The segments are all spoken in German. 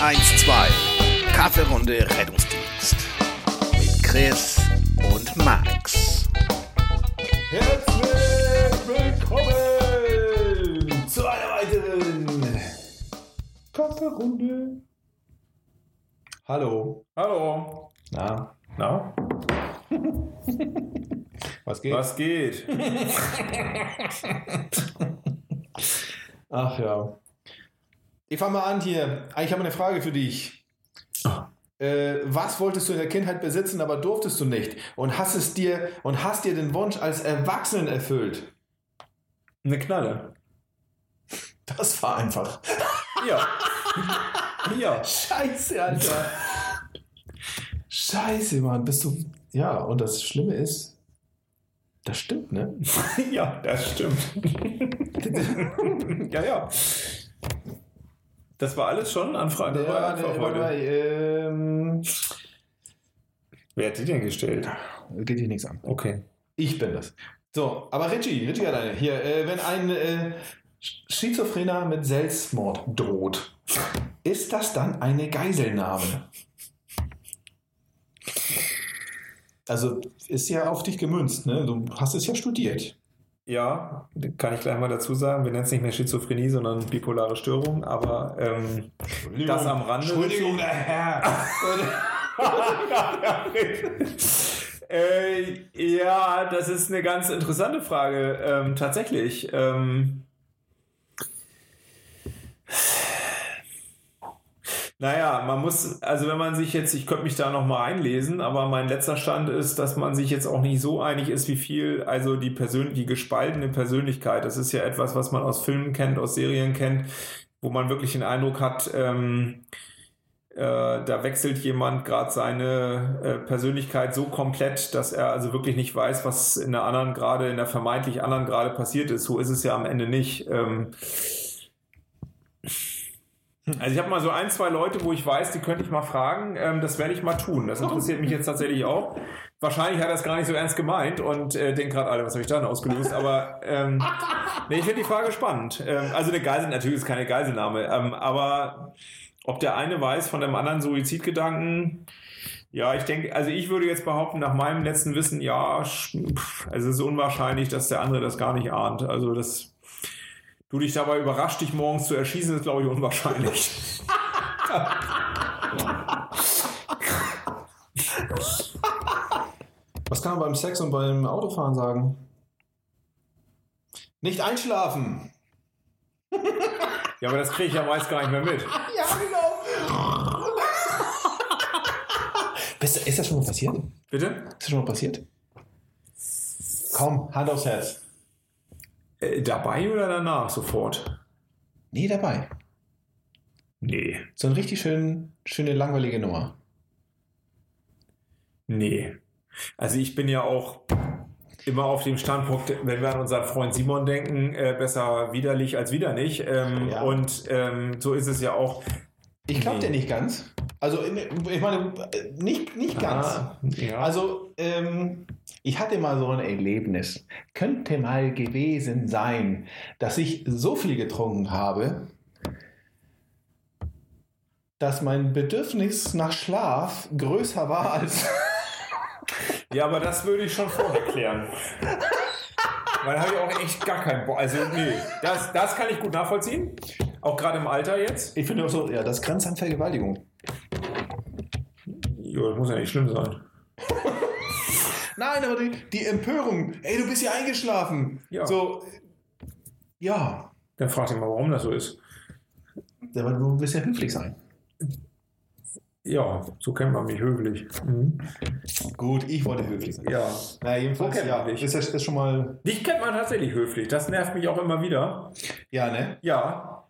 112. Kaffeerunde Rettungsdienst. Mit Chris und Max. Herzlich willkommen zu einer weiteren Kaffeerunde. Hallo. Hallo. Na, Na, was geht? was geht? Ach ja. Ich fange mal an hier. Ich habe eine Frage für dich. Äh, was wolltest du in der Kindheit besitzen, aber durftest du nicht? Und hast es dir und hast dir den Wunsch als Erwachsenen erfüllt? Eine Knalle. Das war einfach. Ja. ja. Scheiße, Alter. Scheiße, Mann. Bist du. Ja, und das Schlimme ist, das stimmt, ne? Ja, das stimmt. ja, ja. Das war alles schon Anfrage. Ja, ne, heute. warte mal, ähm, Wer hat die denn gestellt? geht dir nichts an. Okay. Ich bin das. So, aber Richie, Richie hat eine. Hier, äh, wenn ein äh, Schizophrener mit Selbstmord droht, ist das dann eine Geiselnahme? Also ist ja auf dich gemünzt, ne? Du hast es ja studiert. Ja, kann ich gleich mal dazu sagen. Wir nennen es nicht mehr Schizophrenie, sondern bipolare Störung. Aber ähm, das am Rande. Entschuldigung, der Herr. äh, ja, das ist eine ganz interessante Frage. Ähm, tatsächlich. Ähm, naja, man muss, also wenn man sich jetzt, ich könnte mich da nochmal einlesen, aber mein letzter Stand ist, dass man sich jetzt auch nicht so einig ist, wie viel, also die Persön die gespaltene Persönlichkeit, das ist ja etwas, was man aus Filmen kennt, aus Serien kennt, wo man wirklich den Eindruck hat, ähm, äh, da wechselt jemand gerade seine äh, Persönlichkeit so komplett, dass er also wirklich nicht weiß, was in der anderen gerade, in der vermeintlich anderen gerade passiert ist. So ist es ja am Ende nicht. Ähm, also ich habe mal so ein, zwei Leute, wo ich weiß, die könnte ich mal fragen. Ähm, das werde ich mal tun. Das interessiert mich jetzt tatsächlich auch. Wahrscheinlich hat er es gar nicht so ernst gemeint und äh, denkt gerade, Alter, was habe ich da denn ausgelöst? Aber ähm, nee, ich finde die Frage spannend. Ähm, also eine Geisel, natürlich ist keine Geiselnahme, ähm, aber ob der eine weiß von dem anderen Suizidgedanken, ja, ich denke, also ich würde jetzt behaupten, nach meinem letzten Wissen, ja, also es ist unwahrscheinlich, dass der andere das gar nicht ahnt. Also das, du dich dabei überrascht, dich morgens zu erschießen, ist, glaube ich, unwahrscheinlich. Was kann man beim Sex und beim Autofahren sagen? Nicht einschlafen. Ja, aber das kriege ich ja meist gar nicht mehr mit. Ja, genau. Bist, ist das schon mal passiert? Bitte? Ist das schon mal passiert? Komm, Hand aufs Herz. Äh, dabei oder danach sofort? Nee, dabei. Nee. So eine richtig schön, schöne, langweilige Nummer. Nee. Also ich bin ja auch immer auf dem Standpunkt, wenn wir an unseren Freund Simon denken, äh, besser widerlich als wieder nicht. Ähm, Ja. Und ähm, so ist es ja auch. Ich glaube Nee. dir nicht ganz. Also, ich meine, nicht, nicht ganz. Ah, ja. Also, ähm, ich hatte mal so ein Erlebnis. Könnte mal gewesen sein, dass ich so viel getrunken habe, dass mein Bedürfnis nach Schlaf größer war als. ja, aber das würde ich schon vorher klären. Weil da habe ich auch echt gar keinen Bock. Also, nee, das, das kann ich gut nachvollziehen. Auch gerade im Alter jetzt. Ich finde auch so, ja, das grenzt an Vergewaltigung. Jo, das muss ja nicht schlimm sein. Nein, aber die, die Empörung, ey, du bist ja eingeschlafen. Ja. So, ja, Dann frag dich mal, warum das so ist. aber du willst ja höflich sein. Ja, so kennt man mich höflich. Mhm. Gut, ich wollte höflich sein. Ja. Na, jedenfalls, So ja, man dich. ist das ist schon mal, Dich kennt man tatsächlich höflich. Das nervt mich auch immer wieder. ja, ne? Ja.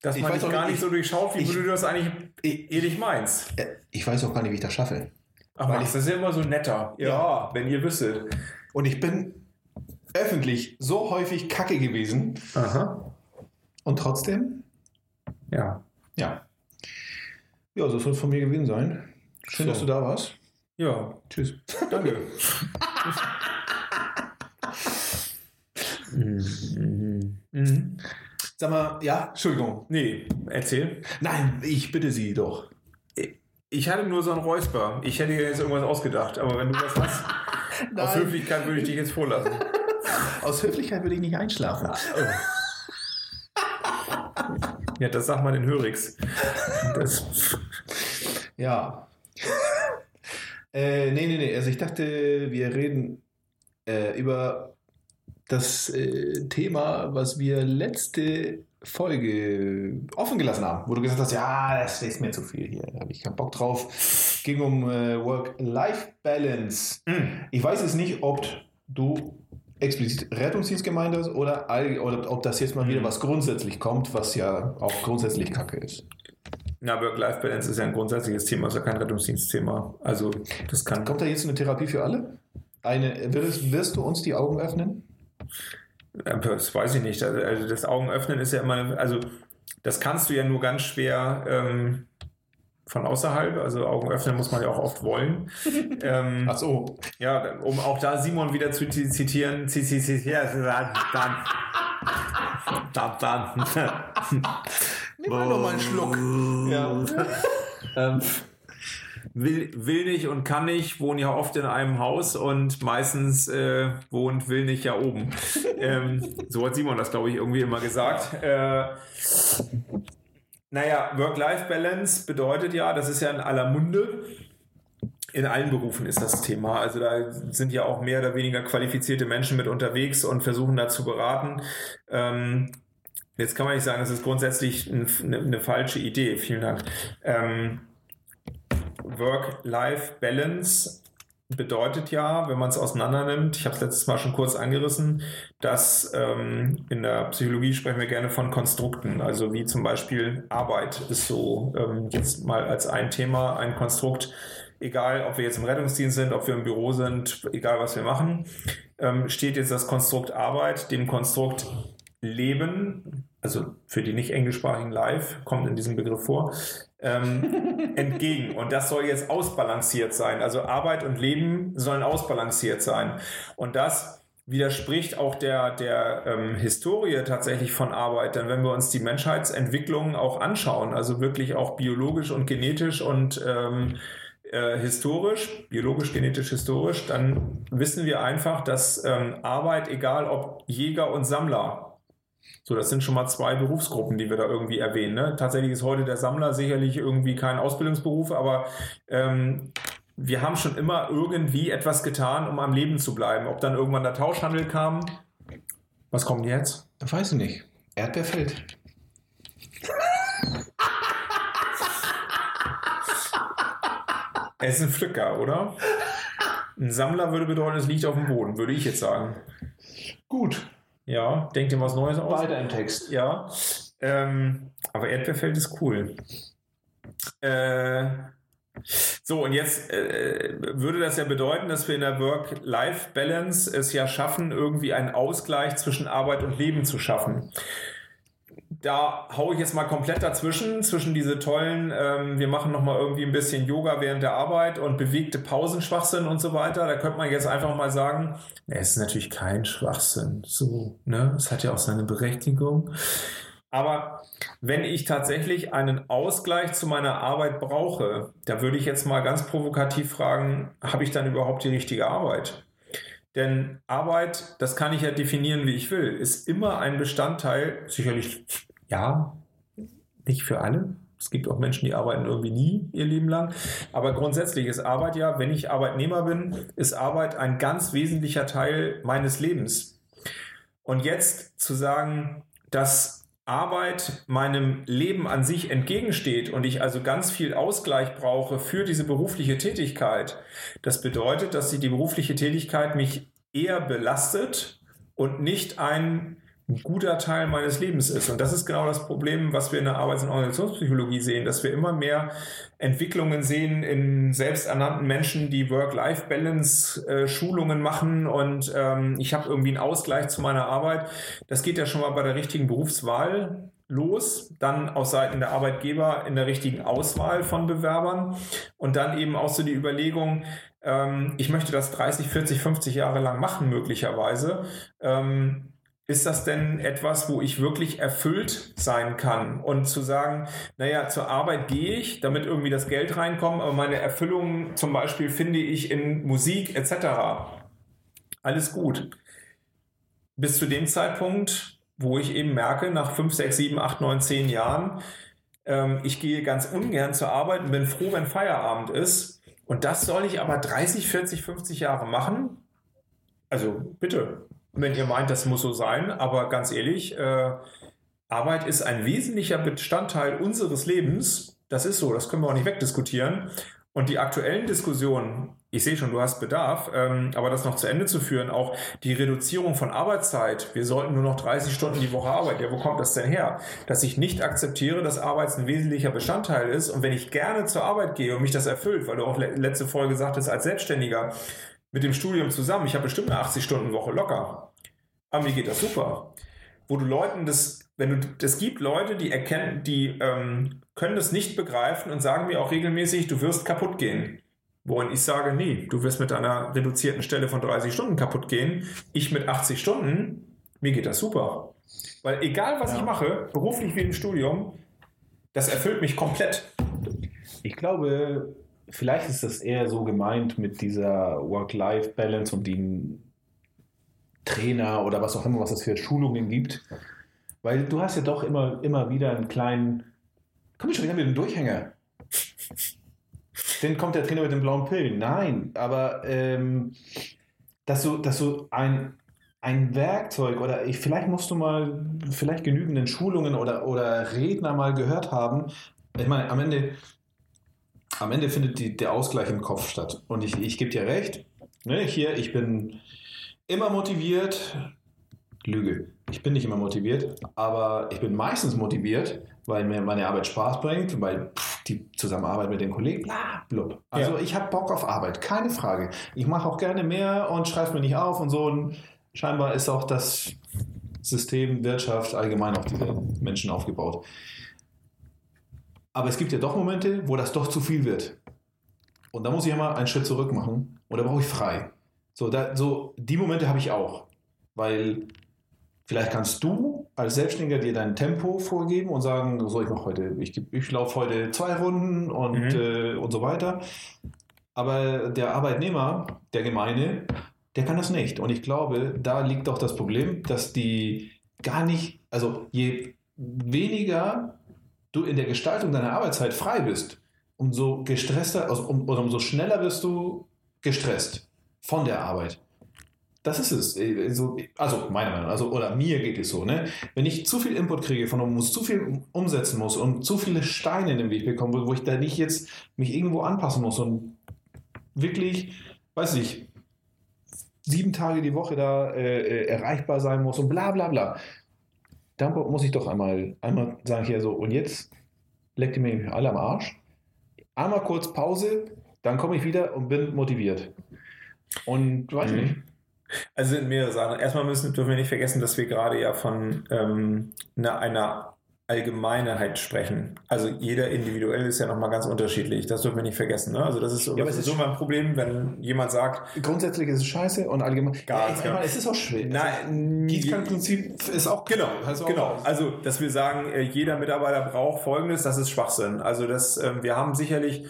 Dass Ich man weiß dich auch gar nicht, nicht so durchschaut, wie ich- du das eigentlich Ich, ehrlich meinst. äh, ich weiß auch gar nicht, wie ich das schaffe. Ach, Weil Max, das ist ja immer so netter. Ja, Ja. wenn ihr wüsstet. Und ich bin öffentlich so häufig kacke gewesen Aha. und trotzdem, Ja. ja. Ja, so soll es von mir gewesen sein. Schön, So. dass du da warst. Ja, Tschüss. danke. Mhm. Mhm. Sag mal, ja, Entschuldigung. Nee, erzähl. Nein, ich bitte Sie doch. Ich hatte nur so einen Räusper. Ich hätte jetzt irgendwas ausgedacht, aber wenn du das hast, aus Höflichkeit würde ich dich jetzt vorlassen. Aus Höflichkeit würde ich nicht einschlafen. Ja, das sagt man den Hörix. Das, Ja. äh, nee, nee, nee. Also ich dachte, wir reden äh, über das äh, Thema, was wir letzte Folge offen gelassen haben, wo du gesagt hast, ja, das ist mir zu viel hier, da habe ich keinen Bock drauf. Ging um äh, Work-Life-Balance. Ich weiß es nicht, ob du explizit Rettungsdienst gemeint hast oder, oder ob das jetzt mal wieder was grundsätzlich kommt, was ja auch grundsätzlich kacke ist. na, Work-Life-Balance ist ja ein grundsätzliches Thema, ist ja kein Rettungsdienstthema. Also, das kann. Kommt da jetzt eine Therapie für alle? Eine, wirst, wirst du uns die Augen öffnen? Das weiß ich nicht. Also also das Augenöffnen ist ja immer, also das kannst du ja nur ganz schwer ähm, von außerhalb. Also Augen öffnen muss man ja auch oft wollen. ähm, Ach so. ja, um auch da Simon wieder zu zi- zitieren, dann, dann, dann. Nimm mal noch mal einen Schluck. Ja. ähm, will, will nicht und kann nicht, wohnen ja oft in einem Haus und meistens äh, wohnt will nicht ja oben. ähm, so hat Simon das, glaube ich, irgendwie immer gesagt. Äh, naja, Work-Life-Balance bedeutet ja, das ist ja in aller Munde. In allen Berufen ist das Thema. Also da sind ja auch mehr oder weniger qualifizierte Menschen mit unterwegs und versuchen da zu beraten. Ähm, jetzt kann man nicht sagen, das ist grundsätzlich ein, eine, eine falsche Idee. Vielen Dank. Ähm, Work-Life-Balance bedeutet ja, wenn man es auseinander nimmt, ich habe es letztes Mal schon kurz angerissen, dass ähm, in der Psychologie sprechen wir gerne von Konstrukten, also wie zum Beispiel Arbeit ist so ähm, jetzt mal als ein Thema, ein Konstrukt, egal ob wir jetzt im Rettungsdienst sind, ob wir im Büro sind, egal was wir machen, ähm, steht jetzt das Konstrukt Arbeit dem Konstrukt Leben, also für die nicht englischsprachigen Live, kommt in diesem Begriff vor, ähm, entgegen. Und das soll jetzt ausbalanciert sein. Also Arbeit und Leben sollen ausbalanciert sein. Und das widerspricht auch der, der ähm, Historie tatsächlich von Arbeit. Denn wenn wir uns die Menschheitsentwicklung auch anschauen, also wirklich auch biologisch und genetisch und ähm, äh, historisch, biologisch, genetisch, historisch, dann wissen wir einfach, dass ähm, Arbeit, egal ob Jäger und Sammler, so, das sind schon mal zwei Berufsgruppen, die wir da irgendwie erwähnen. Ne? Tatsächlich ist heute der Sammler sicherlich irgendwie kein Ausbildungsberuf, aber ähm, wir haben schon immer irgendwie etwas getan, um am Leben zu bleiben. Ob dann irgendwann der Tauschhandel kam. Was kommt jetzt? Weiß ich nicht. Erdbeerfeld. Es ist ein Pflücker, oder? Ein Sammler würde bedeuten, es liegt auf dem Boden, würde ich jetzt sagen. Gut. Ja, denkt ihr was Neues aus? Weiter im Text. Ja. Ähm, aber Erdbeerfeld ist cool. Äh, so, und jetzt äh, würde das ja bedeuten, dass wir in der Work-Life-Balance es ja schaffen, irgendwie einen Ausgleich zwischen Arbeit und Leben zu schaffen. Da haue ich jetzt mal komplett dazwischen, zwischen diese tollen, ähm, wir machen nochmal irgendwie ein bisschen Yoga während der Arbeit und bewegte Pausenschwachsinn und so weiter. Da könnte man jetzt einfach mal sagen, es ist natürlich kein Schwachsinn. So, ne? Es hat ja auch seine Berechtigung. Aber wenn ich tatsächlich einen Ausgleich zu meiner Arbeit brauche, da würde ich jetzt mal ganz provokativ fragen, habe ich dann überhaupt die richtige Arbeit? Denn Arbeit, das kann ich ja definieren, wie ich will, ist immer ein Bestandteil, sicherlich, ja, nicht für alle. Es gibt auch Menschen, die arbeiten irgendwie nie ihr Leben lang. Aber grundsätzlich ist Arbeit ja, wenn ich Arbeitnehmer bin, ist Arbeit ein ganz wesentlicher Teil meines Lebens. Und jetzt zu sagen, dass Arbeit meinem Leben an sich entgegensteht und ich also ganz viel Ausgleich brauche für diese berufliche Tätigkeit, das bedeutet, dass die berufliche Tätigkeit mich eher belastet und nicht ein guter Teil meines Lebens ist. Und das ist genau das Problem, was wir in der Arbeits- und Organisationspsychologie sehen, dass wir immer mehr Entwicklungen sehen in selbsternannten Menschen, die Work-Life-Balance-Schulungen machen und ähm, ich habe irgendwie einen Ausgleich zu meiner Arbeit. Das geht ja schon mal bei der richtigen Berufswahl los, dann aus Seiten der Arbeitgeber in der richtigen Auswahl von Bewerbern und dann eben auch so die Überlegung, ähm, ich möchte das 30, 40, 50 Jahre lang machen möglicherweise. Ähm, ist das denn etwas, wo ich wirklich erfüllt sein kann? Und zu sagen, naja, zur Arbeit gehe ich, damit irgendwie das Geld reinkommt, aber meine Erfüllung zum Beispiel finde ich in Musik etc. Alles gut. Bis zu dem Zeitpunkt, wo ich eben merke, nach 5, 6, 7, 8, 9, 10 Jahren, ähm, ich gehe ganz ungern zur Arbeit und bin froh, wenn Feierabend ist. Und das soll ich aber 30, 40, 50 Jahre machen? Also bitte, wenn ihr meint, das muss so sein, aber ganz ehrlich, äh, Arbeit ist ein wesentlicher Bestandteil unseres Lebens. Das ist so, das können wir auch nicht wegdiskutieren. Und die aktuellen Diskussionen, ich sehe schon, du hast Bedarf, ähm, aber das noch zu Ende zu führen, auch die Reduzierung von Arbeitszeit, wir sollten nur noch 30 Stunden die Woche arbeiten. Ja, wo kommt das denn her? Dass ich nicht akzeptiere, dass Arbeit ein wesentlicher Bestandteil ist und wenn ich gerne zur Arbeit gehe und mich das erfüllt, weil du auch letzte Folge sagtest, als Selbstständiger mit dem Studium zusammen, ich habe bestimmt eine 80-Stunden-Woche locker. Aber mir geht das super. Wo du Leuten das, wenn du, es gibt Leute, die erkennen, die ähm, können das nicht begreifen und sagen mir auch regelmäßig, du wirst kaputt gehen. Wohin ich sage, nee, du wirst mit einer reduzierten Stelle von 30 Stunden kaputt gehen. Ich mit 80 Stunden, mir geht das super. Weil egal was ja. ich mache, beruflich wie im Studium, das erfüllt mich komplett. Ich glaube, vielleicht ist das eher so gemeint mit dieser Work-Life-Balance und den Trainer oder was auch immer, was es für Schulungen gibt. Weil du hast ja doch immer, immer wieder einen kleinen, komm schon, wir haben wieder einen Durchhänger. Dann kommt der Trainer mit den blauen Pillen. Nein, aber ähm, dass du, dass du ein, ein Werkzeug oder ich, vielleicht musst du mal vielleicht genügenden Schulungen oder, oder Redner mal gehört haben. Ich meine, am Ende, am Ende findet die, der Ausgleich im Kopf statt. Und ich, ich gebe dir recht, ne, hier, ich bin immer motiviert. Lüge. Ich bin nicht immer motiviert, aber ich bin meistens motiviert, weil mir meine Arbeit Spaß bringt, weil pff, die Zusammenarbeit mit den Kollegen, bla, blub. Also ja. ich habe Bock auf Arbeit, keine Frage. Ich mache auch gerne mehr und schreibe mir nicht auf und so. Und scheinbar ist auch das System Wirtschaft allgemein auf diese Menschen aufgebaut. Aber es gibt ja doch Momente, wo das doch zu viel wird. Und da muss ich immer einen Schritt zurück machen und da brauche ich frei. So, da, so die Momente habe ich auch. Weil vielleicht kannst du als Selbstständiger dir dein Tempo vorgeben und sagen, so ich mache heute, ich, ich laufe heute zwei Runden und, mhm. äh, und so weiter. Aber der Arbeitnehmer, der Gemeine, der kann das nicht. Und ich glaube, da liegt auch das Problem, dass die gar nicht, also je weniger du in der Gestaltung deiner Arbeitszeit frei bist, umso gestresster, also um, oder umso schneller wirst du gestresst von der Arbeit. Das ist es. Also, meiner Meinung nach, also, oder mir geht es so, ne? Wenn ich zu viel Input kriege, von muss zu viel umsetzen muss und zu viele Steine in den Weg bekomme, wo ich da nicht jetzt mich irgendwo anpassen muss und wirklich, weiß ich, sieben Tage die Woche da äh, äh erreichbar sein muss und bla bla bla. Dann muss ich doch einmal, einmal sagen hier so, und jetzt leckt ihr mir alle am Arsch. Einmal kurz Pause, dann komme ich wieder und bin motiviert. Und weiß mhm. nicht. Also sind mehrere Sachen. Erstmal müssen, dürfen wir nicht vergessen, dass wir gerade ja von ähm, einer, einer Allgemeinheit sprechen. Also jeder individuell ist ja nochmal ganz unterschiedlich. Das dürfen wir nicht vergessen. Ne? Also das ist, ja, das ist so mein Problem, wenn jemand sagt... Grundsätzlich ist es scheiße und allgemein... Gar ja, ich meine, es ist auch schwer. Nein, Gießkannenprinzip ist auch... Genau, also genau. Also dass wir sagen, äh, jeder Mitarbeiter braucht Folgendes, das ist Schwachsinn. Also das, ähm, wir haben sicherlich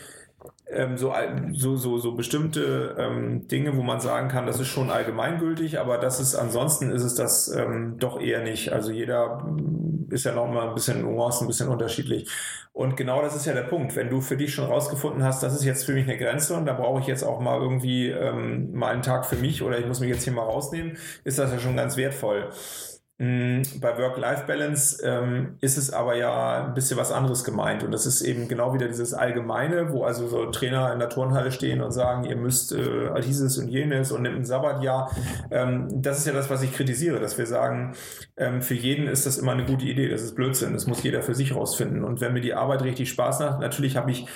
ähm, so, so, so, so bestimmte ähm, Dinge, wo man sagen kann, das ist schon allgemeingültig, aber das ist ansonsten ist es das ähm, doch eher nicht. Also jeder ist ja noch mal ein bisschen Nuancen, ein bisschen unterschiedlich. Und genau das ist ja der Punkt. Wenn du für dich schon rausgefunden hast, das ist jetzt für mich eine Grenze und da brauche ich jetzt auch mal irgendwie ähm, mal einen Tag für mich oder ich muss mich jetzt hier mal rausnehmen, ist das ja schon ganz wertvoll. Mm, bei Work-Life-Balance ähm, ist es aber ja ein bisschen was anderes gemeint. Und das ist eben genau wieder dieses Allgemeine, wo also so Trainer in der Turnhalle stehen und sagen, ihr müsst äh, dieses und jenes und nimmt ein Sabbatjahr. Ähm, das ist ja das, was ich kritisiere, dass wir sagen, ähm, für jeden ist das immer eine gute Idee. Das ist Blödsinn. Das muss jeder für sich rausfinden. Und wenn mir die Arbeit richtig Spaß macht, natürlich habe ich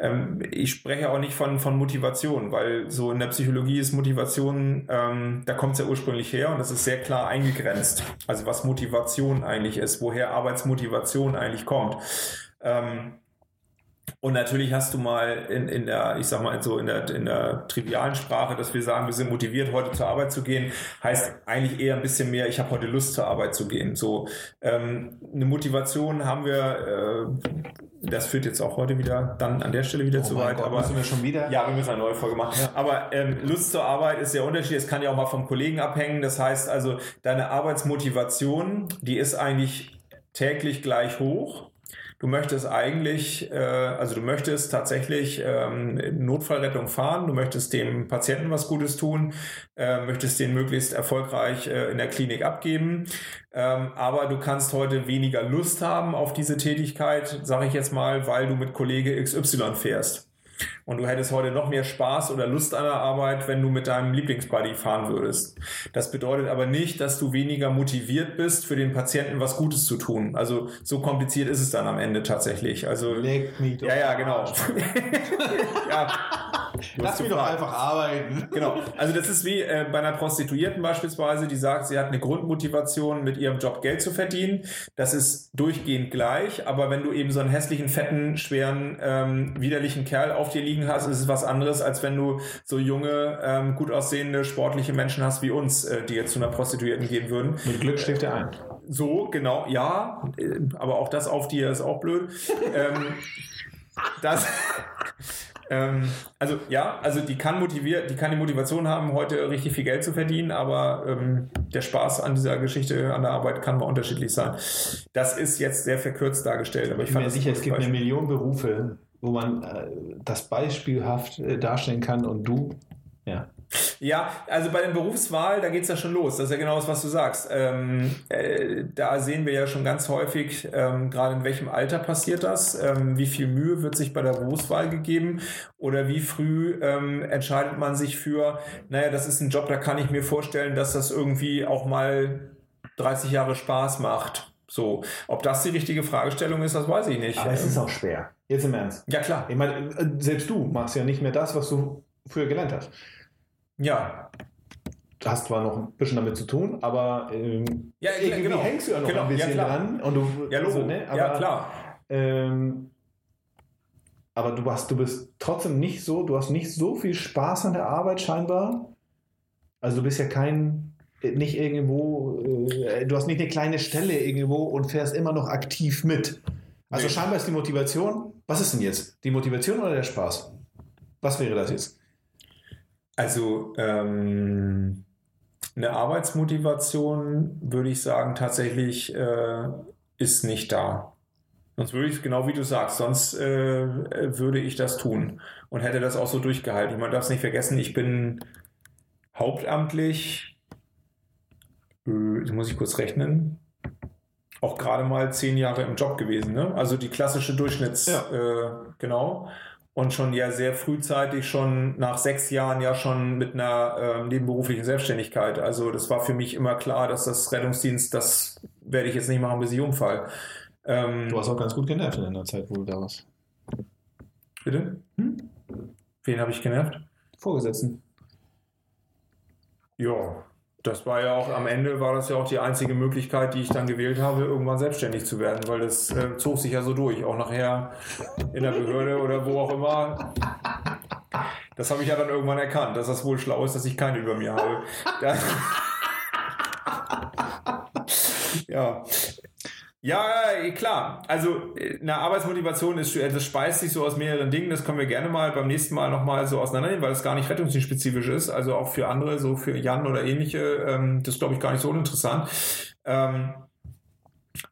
ähm, ich spreche auch nicht von, von Motivation, weil so in der Psychologie ist Motivation, ähm, da kommt es ja ursprünglich her und das ist sehr klar eingegrenzt. Also was Motivation eigentlich ist, woher Arbeitsmotivation eigentlich kommt. Ähm, und natürlich hast du mal in, in der, ich sag mal so in der, in der trivialen Sprache, dass wir sagen, wir sind motiviert, heute zur Arbeit zu gehen, heißt eigentlich eher ein bisschen mehr, ich habe heute Lust zur Arbeit zu gehen. So ähm, eine Motivation haben wir, äh, das führt jetzt auch heute wieder dann an der Stelle wieder Oh zu weit. Gott, aber müssen wir schon wieder? Ja, wir müssen eine neue Folge machen. Aber ähm, Lust zur Arbeit ist sehr unterschiedlich. Es kann ja auch mal vom Kollegen abhängen. Das heißt also, deine Arbeitsmotivation, die ist eigentlich täglich gleich hoch. Du möchtest eigentlich, äh, also du möchtest tatsächlich ähm, Notfallrettung fahren, du möchtest dem Patienten was Gutes tun, äh, möchtest den möglichst erfolgreich äh, in der Klinik abgeben, ähm, aber du kannst heute weniger Lust haben auf diese Tätigkeit, sage ich jetzt mal, weil du mit Kollege XY fährst. Und du hättest heute noch mehr Spaß oder Lust an der Arbeit, wenn du mit deinem Lieblingsbuddy fahren würdest. Das bedeutet aber nicht, dass du weniger motiviert bist, für den Patienten was Gutes zu tun. Also so kompliziert ist es dann am Ende tatsächlich. Also Leg mich doch ja, ja, genau. Ja. Lass mich doch einfach arbeiten. Genau. Also das ist wie äh, bei einer Prostituierten beispielsweise, die sagt, sie hat eine Grundmotivation, mit ihrem Job Geld zu verdienen. Das ist durchgehend gleich, aber wenn du eben so einen hässlichen, fetten, schweren, ähm, widerlichen Kerl auf dir liegen hast, ist es was anderes, als wenn du so junge, ähm, gut aussehende, sportliche Menschen hast wie uns, äh, die jetzt zu einer Prostituierten gehen würden. Mit Glück schläft er ein. So, genau, ja, äh, aber auch das auf dir ist auch blöd. ähm, das, ähm, also ja, also die kann motiviert, die kann die Motivation haben, heute richtig viel Geld zu verdienen, aber ähm, der Spaß an dieser Geschichte, an der Arbeit kann mal unterschiedlich sein. Das ist jetzt sehr verkürzt dargestellt, aber ich Ich bin fand mir das sicher, es gibt eine Beispiel. Million Berufe, wo man äh, das beispielhaft äh, darstellen kann und du, ja. Ja, also bei der Berufswahl, da geht's ja schon los. Das ist ja genau das, was du sagst. Ähm, äh, da sehen wir ja schon ganz häufig, ähm, gerade in welchem Alter passiert das, ähm, wie viel Mühe wird sich bei der Berufswahl gegeben oder wie früh ähm, entscheidet man sich für, naja, das ist ein Job, da kann ich mir vorstellen, dass das irgendwie auch mal 30 Jahre Spaß macht. So, ob das die richtige Fragestellung ist, das weiß ich nicht. Aber es ist auch schwer. Jetzt im Ernst. ja, klar. Ich meine, äh, selbst du machst ja nicht mehr das, was du früher gelernt hast. Ja, Du hast zwar noch ein bisschen damit zu tun, aber ähm, Ja, irgendwie genau. hängst du ja noch Genau, ein ja, bisschen klar. dran. Und du, ja, also, ne, aber, ja, klar. Ähm, aber du, hast, du bist trotzdem nicht so, du hast nicht so viel Spaß an der Arbeit scheinbar. Also du bist ja kein, nicht irgendwo, äh, du hast nicht eine kleine Stelle irgendwo und fährst immer noch aktiv mit. Also Nee. scheinbar ist die Motivation, was ist denn jetzt? Die Motivation oder der Spaß? Was wäre das jetzt? Also ähm, eine Arbeitsmotivation würde ich sagen tatsächlich äh, ist nicht da. Sonst würde ich genau wie du sagst, sonst äh, würde ich das tun und hätte das auch so durchgehalten. Man darf es nicht vergessen, ich bin hauptamtlich, äh, muss ich kurz rechnen, auch gerade mal zehn Jahre im Job gewesen. Ne? Also die klassische Durchschnitts, Ja. äh, genau und schon ja sehr frühzeitig schon nach sechs Jahren ja schon mit einer ähm, nebenberuflichen Selbstständigkeit. Also das war für mich immer klar, dass das Rettungsdienst, das werde ich jetzt nicht machen, bis ich umfall. Ähm, Du hast auch ganz gut genervt in der Zeit, wo du da warst. bitte? Hm? Wen habe ich genervt? Vorgesetzten. Ja, das war ja auch am Ende war das ja auch die einzige Möglichkeit, die ich dann gewählt habe, irgendwann selbstständig zu werden, weil das äh, zog sich ja so durch, auch nachher in der Behörde oder wo auch immer. Das habe ich ja dann irgendwann erkannt, dass das wohl schlau ist, dass ich keine über mir habe. Ja. Ja, eh, klar. Also äh, eine Arbeitsmotivation ist, das speist sich so aus mehreren Dingen. Das können wir gerne mal beim nächsten Mal nochmal so auseinandernehmen, weil es gar nicht rettungsdienstspezifisch ist. Also auch für andere, so für Jan oder ähnliche, ähm, das glaube ich, gar nicht so uninteressant. Ähm,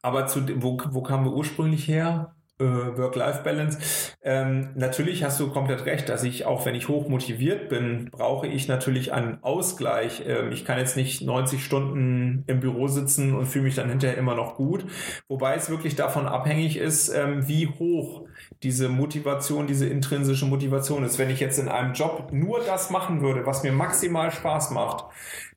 aber zu, wo, wo kamen wir ursprünglich her? Äh, Work-Life-Balance. Ähm, natürlich hast du komplett recht, dass ich, auch wenn ich hoch motiviert bin, brauche ich natürlich einen Ausgleich. Ähm, ich kann jetzt nicht 90 Stunden im Büro sitzen und fühle mich dann hinterher immer noch gut. Wobei es wirklich davon abhängig ist, ähm, wie hoch diese Motivation, diese intrinsische Motivation ist. Wenn ich jetzt in einem Job nur das machen würde, was mir maximal Spaß macht,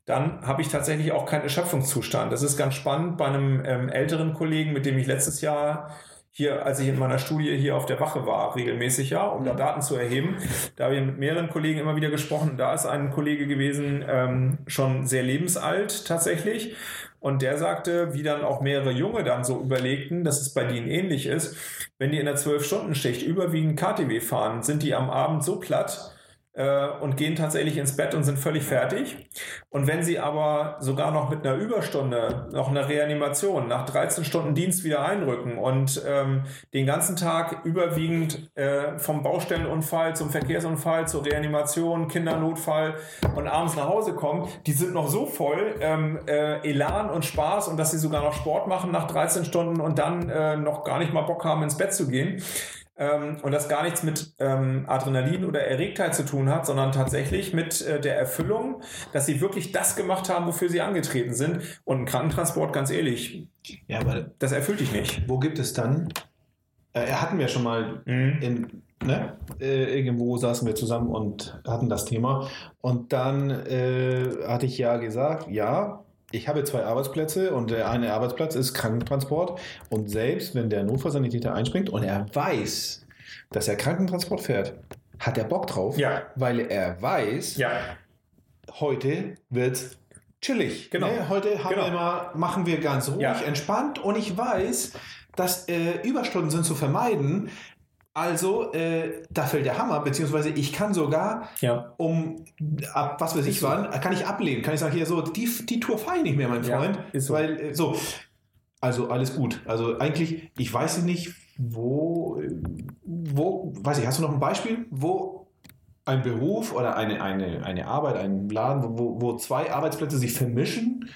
dann habe ich tatsächlich auch keinen Erschöpfungszustand. Das ist ganz spannend bei einem ähm, älteren Kollegen, mit dem ich letztes Jahr hier, als ich in meiner Studie hier auf der Wache war, regelmäßig ja, um da Daten zu erheben. Da habe ich mit mehreren Kollegen immer wieder gesprochen. Da ist ein Kollege gewesen, ähm, schon sehr lebensalt tatsächlich. Und der sagte, wie dann auch mehrere Junge dann so überlegten, dass es bei denen ähnlich ist. Wenn die in der 12-Stunden-Schicht überwiegend KTW fahren, sind die am Abend so platt, äh, und gehen tatsächlich ins Bett und sind völlig fertig. Und wenn sie aber sogar noch mit einer Überstunde, noch eine Reanimation, nach 13 Stunden Dienst wieder einrücken und ähm, den ganzen Tag überwiegend äh, vom Baustellenunfall zum Verkehrsunfall zur Reanimation, Kindernotfall und abends nach Hause kommen, die sind noch so voll ähm, äh, Elan und Spaß und dass sie sogar noch Sport machen nach 13 Stunden und dann äh, noch gar nicht mal Bock haben, ins Bett zu gehen ähm, und das gar nichts mit ähm, Adrenalin oder Erregtheit zu tun hat, sondern tatsächlich mit äh, der Erfüllung, dass sie wirklich das gemacht haben, wofür sie angetreten sind. Und ein Krankentransport, ganz ehrlich, Ja, aber das erfüllt dich nicht. wo gibt es dann? Äh, hatten wir schon mal Mhm. in, ne? äh, irgendwo saßen wir zusammen und hatten das Thema. Und dann äh, hatte ich ja gesagt, ja, ich habe zwei Arbeitsplätze und der eine Arbeitsplatz ist Krankentransport. Und selbst wenn der Notfallsanitäter einspringt und er weiß, dass er Krankentransport fährt, hat er Bock drauf, Ja. weil er weiß, Ja, heute wird's chillig. Genau. Ne? Heute haben Genau. wir mal, machen wir ganz ruhig, Ja. entspannt und ich weiß, dass äh, Überstunden sind zu vermeiden. Also, äh, da fällt der Hammer, beziehungsweise ich kann sogar ja. um ab was weiß ich so. wann, kann ich ablehnen. Kann ich sagen, hier so, die, die Tour fahre ich nicht mehr, mein Ja, Freund. ist so. Weil, äh, so, also alles gut. Also eigentlich, ich weiß nicht, wo, wo, weiß ich, hast du noch ein Beispiel, wo ein Beruf oder eine, eine, eine Arbeit, ein Laden, wo, wo zwei Arbeitsplätze sich vermischen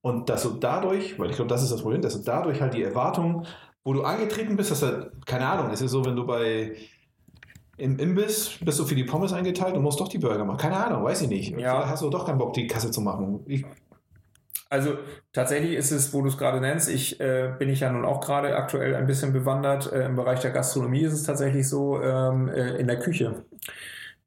und dass du dadurch, weil ich glaube, das ist das Problem, dass du dadurch halt die Erwartung, wo du angetreten bist, dass du, keine Ahnung, es ist so, wenn du bei im Imbiss bist du für die Pommes eingeteilt und musst doch die Burger machen. Keine Ahnung, weiß ich nicht. Ja. Hast du doch keinen Bock, die Kasse zu machen. Ich, Also tatsächlich ist es, wo du es gerade nennst, ich äh, bin ich ja nun auch gerade aktuell ein bisschen bewandert. Äh, Im Bereich der Gastronomie ist es tatsächlich so ähm, äh, in der Küche.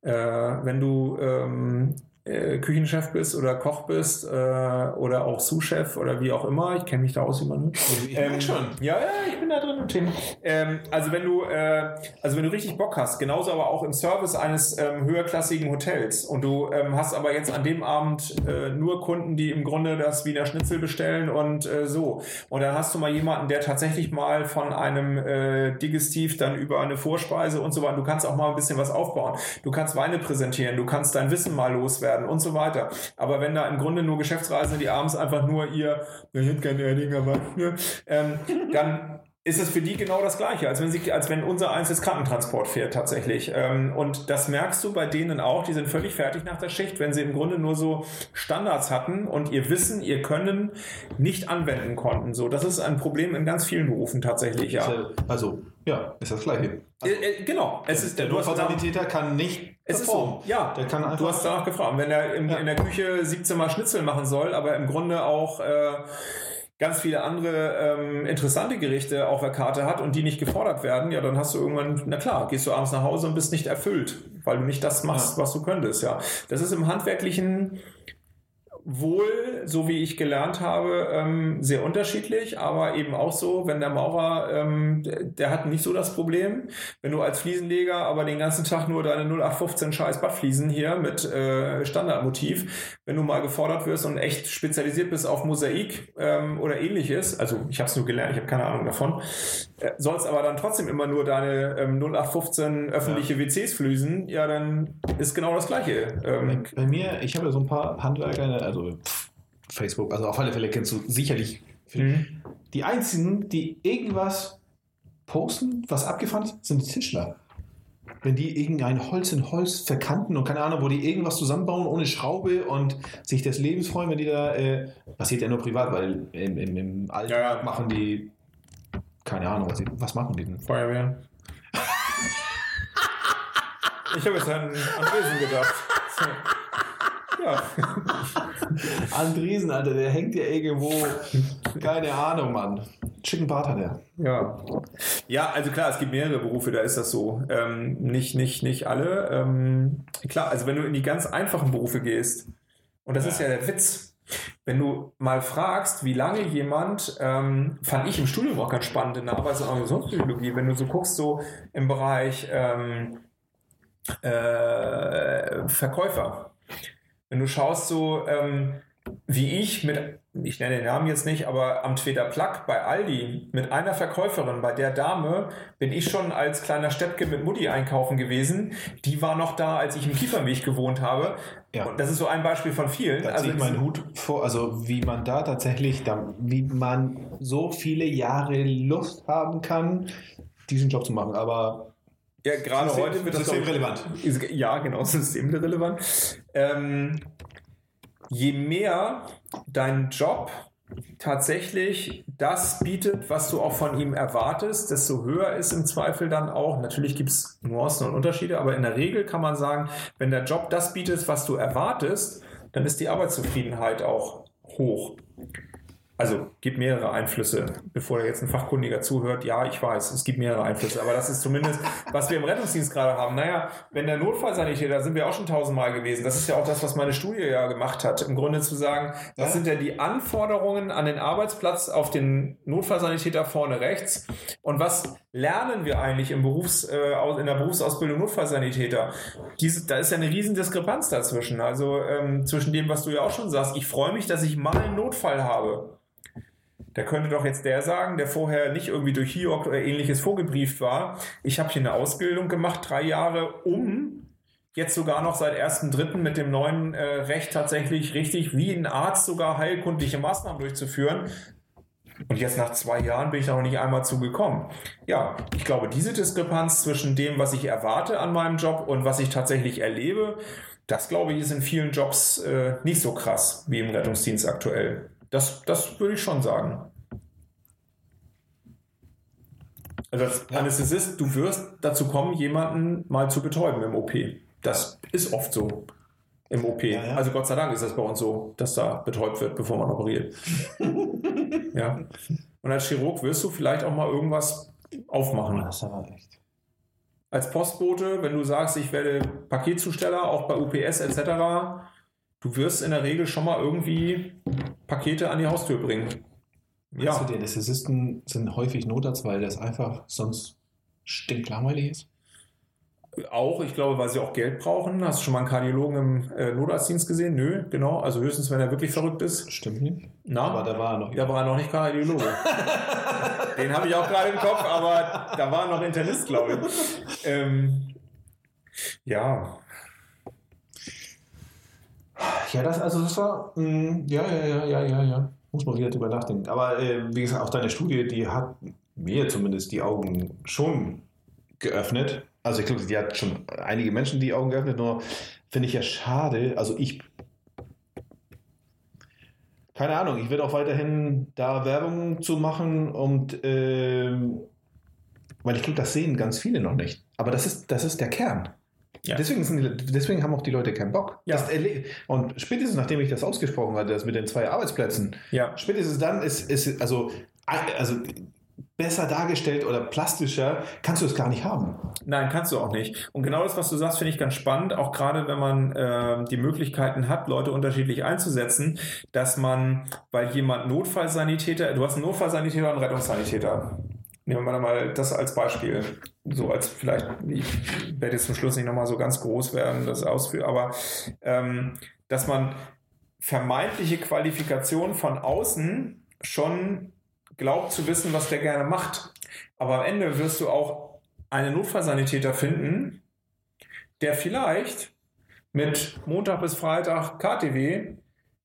Äh, wenn du ähm, äh, Küchenchef bist oder Koch bist äh, oder auch Sous-Chef oder wie auch immer, ich kenne mich da aus wie man. ich merk schon. Ja, ja, ich bin da drin im Thema. Ähm, also wenn du, äh, also wenn du richtig Bock hast, genauso aber auch im Service eines ähm, höherklassigen Hotels und du ähm, hast aber jetzt an dem Abend äh, nur Kunden, die im Grunde das Wiener Schnitzel bestellen und äh, so. Und dann hast du mal jemanden, der tatsächlich mal von einem äh, Digestiv dann über eine Vorspeise und so weiter. Du kannst auch mal ein bisschen was aufbauen. Du kannst Weine präsentieren, du kannst dein Wissen mal loswerden und so weiter. Aber wenn da im Grunde nur Geschäftsreisende, die abends einfach nur ihr, ich hätte gerne Erdinger, ne, ähm, dann ist es für die genau das Gleiche, als wenn, sie, als wenn unser eins jetzt Krankentransport fährt tatsächlich. Ähm, und das merkst du bei denen auch, die sind völlig fertig nach der Schicht, wenn sie im Grunde nur so Standards hatten und ihr Wissen, ihr Können nicht anwenden konnten. So, das ist ein Problem in ganz vielen Berufen tatsächlich, ja. Also, ja, ist das Gleiche. Äh, genau, es ist der Notfallsanitäter kann nicht es ist so, ja. Der kann einfach. Du hast danach gefragt. Wenn er im, Ja. in der Küche 17 Mal Schnitzel machen soll, aber im Grunde auch äh, ganz viele andere ähm, interessante Gerichte auf der Karte hat und die nicht gefordert werden, ja, dann hast du irgendwann, na klar, gehst du abends nach Hause und bist nicht erfüllt, weil du nicht das machst, was du könntest, ja. Das ist im handwerklichen wohl, so wie ich gelernt habe, ähm, sehr unterschiedlich, aber eben auch so, wenn der Maurer, ähm, der, hat nicht so das Problem, wenn du als Fliesenleger aber den ganzen Tag nur deine 0815 scheiß Badfliesen hier mit äh, Standardmotiv, wenn du mal gefordert wirst und echt spezialisiert bist auf Mosaik ähm, oder ähnliches, also ich habe es nur gelernt, ich habe keine Ahnung davon, äh, sollst aber dann trotzdem immer nur deine ähm, 0815 öffentliche WCs flüsen, ja, dann ist genau das Gleiche. Ähm, Bei mir, ich habe ja so ein paar Handwerker, also pff, Facebook, also auf alle Fälle kennst du sicherlich. Mhm. Die einzigen, die irgendwas posten, was abgefahren ist, sind die Tischler. Wenn die irgendein Holz in Holz verkanten und keine Ahnung, wo die irgendwas zusammenbauen ohne Schraube und sich des Lebens freuen, wenn die da, äh, passiert ja nur privat, weil im, im, im Alltag Ja, ja. machen die, keine Ahnung, was, die, was machen die denn? Feuerwehr. Ich habe jetzt an Andresen gedacht. Ja. Andriesen, Alter, der hängt ja irgendwo, keine Ahnung, Mann. Schicken Bart hat er. Ja. ja, also klar, es gibt mehrere Berufe, da ist das so. Ähm, nicht, nicht, nicht alle. Ähm, klar, also wenn du in die ganz einfachen Berufe gehst, und das ist ja der Witz, wenn du mal fragst, wie lange jemand, ähm, fand ich im Studium auch ganz spannend in der Arbeits- und Organisationspsychologie, wenn du so guckst, so im Bereich ähm, äh, Verkäufer. Wenn du schaust, so, ähm, wie ich mit, ich nenne den Namen jetzt nicht, aber am Twitter Plug bei Aldi mit einer Verkäuferin, bei der Dame bin ich schon als kleiner Steppke mit Mutti einkaufen gewesen. Die war noch da, als ich im Kiefernweg gewohnt habe. Ja. Und das ist so ein Beispiel von vielen. Da also ich meinen Hut vor, also wie man da tatsächlich, da, wie man so viele Jahre Lust haben kann, diesen Job zu machen. Aber ja, gerade System- heute wird das systemrelevant. Ja, genau, systemrelevant. Ähm, je mehr dein Job tatsächlich das bietet, was du auch von ihm erwartest, desto höher ist im Zweifel dann auch. Natürlich gibt es Nuancen und Unterschiede, aber in der Regel kann man sagen, wenn der Job das bietet, was du erwartest, dann ist die Arbeitszufriedenheit auch hoch. Also gibt mehrere Einflüsse, bevor da jetzt ein Fachkundiger zuhört. Ja, ich weiß, es gibt mehrere Einflüsse, aber das ist zumindest, was wir im Rettungsdienst gerade haben. Naja, wenn der Notfallsanitäter, da sind wir auch schon tausendmal gewesen. Das ist ja auch das, was meine Studie ja gemacht hat. Im Grunde zu sagen, was Ja. sind denn die Anforderungen an den Arbeitsplatz auf den Notfallsanitäter vorne rechts? Und was lernen wir eigentlich im Berufs, äh, in der Berufsausbildung Notfallsanitäter? Diese, da ist ja eine riesen Diskrepanz dazwischen. Also ähm, zwischen dem, was du ja auch schon sagst, ich freue mich, dass ich mal einen Notfall habe. Da könnte doch jetzt der sagen, der vorher nicht irgendwie durch HIOC oder ähnliches vorgebrieft war, ich habe hier eine Ausbildung gemacht, drei Jahre, um jetzt sogar noch seit 1.3. mit dem neuen äh, Recht tatsächlich richtig wie ein Arzt sogar heilkundliche Maßnahmen durchzuführen. Und jetzt nach zwei Jahren bin ich da noch nicht einmal zugekommen. Ja, ich glaube, diese Diskrepanz zwischen dem, was ich erwarte an meinem Job und was ich tatsächlich erlebe, das glaube ich ist in vielen Jobs äh, nicht so krass wie im Rettungsdienst aktuell. Das, das würde ich schon sagen. Also als Anästhesist, du wirst dazu kommen, jemanden mal zu betäuben im OP. Das ist oft so im OP. Ja, ja. Also Gott sei Dank ist das bei uns so, dass da betäubt wird, bevor man operiert. ja. Und als Chirurg wirst du vielleicht auch mal irgendwas aufmachen. das ist aber echt. Als Postbote, wenn du sagst, ich werde Paketzusteller, auch bei UPS etc., du wirst in der Regel schon mal irgendwie Pakete an die Haustür bringen. Ja. Weißt du, die Anästhesisten sind häufig Notarzt, weil das einfach sonst stinklangweilig ist. auch, ich glaube, weil sie auch Geld brauchen. Hast du schon mal einen Kardiologen im äh, Notarztdienst gesehen? Nö, genau. Also höchstens, wenn er wirklich verrückt ist. Stimmt nicht. Na, Aber da war er noch. da war er noch nicht Kardiologe. Den habe ich auch gerade im Kopf, aber da war er noch Internist, glaube ich. Ähm, ja, Ja, das, also das war, mh, ja, ja, ja, ja, ja, ja. Muss man wieder drüber nachdenken. Aber äh, wie gesagt, auch deine Studie, die hat mir zumindest die Augen schon geöffnet. Also ich glaube, die hat schon einige Menschen die Augen geöffnet, nur finde ich ja schade. Also ich, keine Ahnung, ich werde auch weiterhin da Werbung zu machen und ähm, weil ich glaube, das sehen ganz viele noch nicht. Aber das ist, das ist der Kern. Ja. Deswegen, sind deswegen haben auch die Leute keinen Bock. Ja. Das und spätestens nachdem ich das ausgesprochen hatte, das mit den zwei Arbeitsplätzen, ja. spätestens dann ist, ist also, also besser dargestellt oder plastischer kannst du es gar nicht haben. Nein, kannst du auch nicht. Und genau das, was du sagst, finde ich ganz spannend, auch gerade wenn man ähm, die Möglichkeiten hat, Leute unterschiedlich einzusetzen, dass man, weil jemand Notfallsanitäter, du hast einen Notfallsanitäter und einen Rettungssanitäter. Nehmen wir mal das als Beispiel. So als vielleicht, ich werde jetzt zum Schluss nicht nochmal so ganz groß werden, das ausführen, aber ähm, dass man vermeintliche Qualifikation von außen schon glaubt zu wissen, was der gerne macht. Aber am Ende wirst du auch einen Notfallsanitäter finden, der vielleicht mit Montag bis Freitag KTW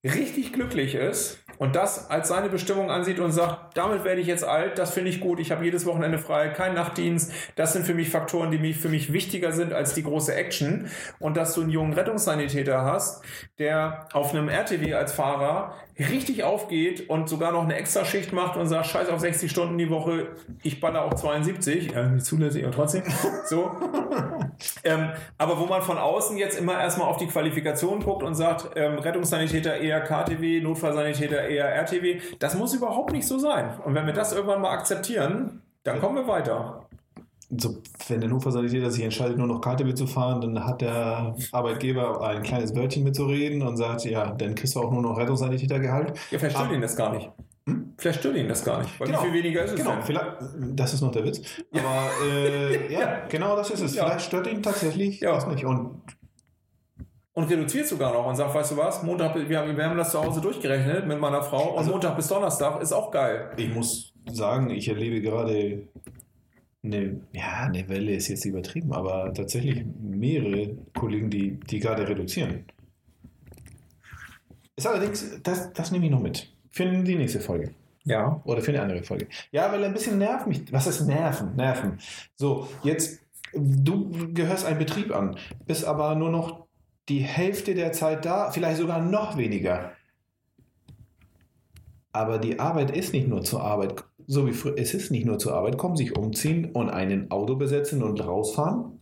richtig glücklich ist und das als seine Bestimmung ansieht und sagt, damit werde ich jetzt alt, das finde ich gut, ich habe jedes Wochenende frei, kein Nachtdienst, das sind für mich Faktoren, die mich, für mich wichtiger sind als die große Action und dass du einen jungen Rettungssanitäter hast, der auf einem RTW als Fahrer richtig aufgeht und sogar noch eine Extraschicht macht und sagt, scheiß auf 60 Stunden die Woche, ich baller auch 72, äh, nicht zulässig, aber trotzdem, so. ähm, aber wo man von außen jetzt immer erstmal auf die Qualifikation guckt und sagt, ähm, Rettungssanitäter eher KTW, Notfallsanitäter eher RTW, das muss überhaupt nicht so sein. Und wenn wir das irgendwann mal akzeptieren, dann kommen wir weiter. So, wenn der Notfallsanitäter sich entscheidet, nur noch KTW zu fahren, dann hat der Arbeitgeber ein kleines Wörtchen mitzureden und sagt, ja, dann kriegst du auch nur noch Rettungssanitätergehalt. Ja, vielleicht stört ihn das gar nicht. Hm? Vielleicht stört ihn das gar nicht. Weil Genau. wie viel weniger ist es Genau, das ist noch der Witz. Aber äh, ja, genau das ist es. Ja. Vielleicht stört ihn tatsächlich Ja. das nicht. Und und reduziert sogar noch und sagt, weißt du was, Montag, wir haben, wir haben das zu Hause durchgerechnet mit meiner Frau und Also- Montag bis Donnerstag ist auch geil. Ich muss sagen, ich erlebe gerade eine, ja, eine Welle ist jetzt übertrieben, aber tatsächlich mehrere Kollegen, die, die gerade reduzieren. Ist allerdings, das, das nehme ich noch mit. Für die nächste Folge. Ja. Oder für eine andere Folge. Ja, weil ein bisschen nervt mich. Was ist Nerven? Nerven. So, jetzt, du gehörst einem Betrieb an, bist aber nur noch die Hälfte der Zeit da, vielleicht sogar noch weniger. Aber die Arbeit ist nicht nur zur Arbeit, so wie früher, es ist nicht nur zur Arbeit, kommen, sich umziehen und ein Auto besetzen und rausfahren.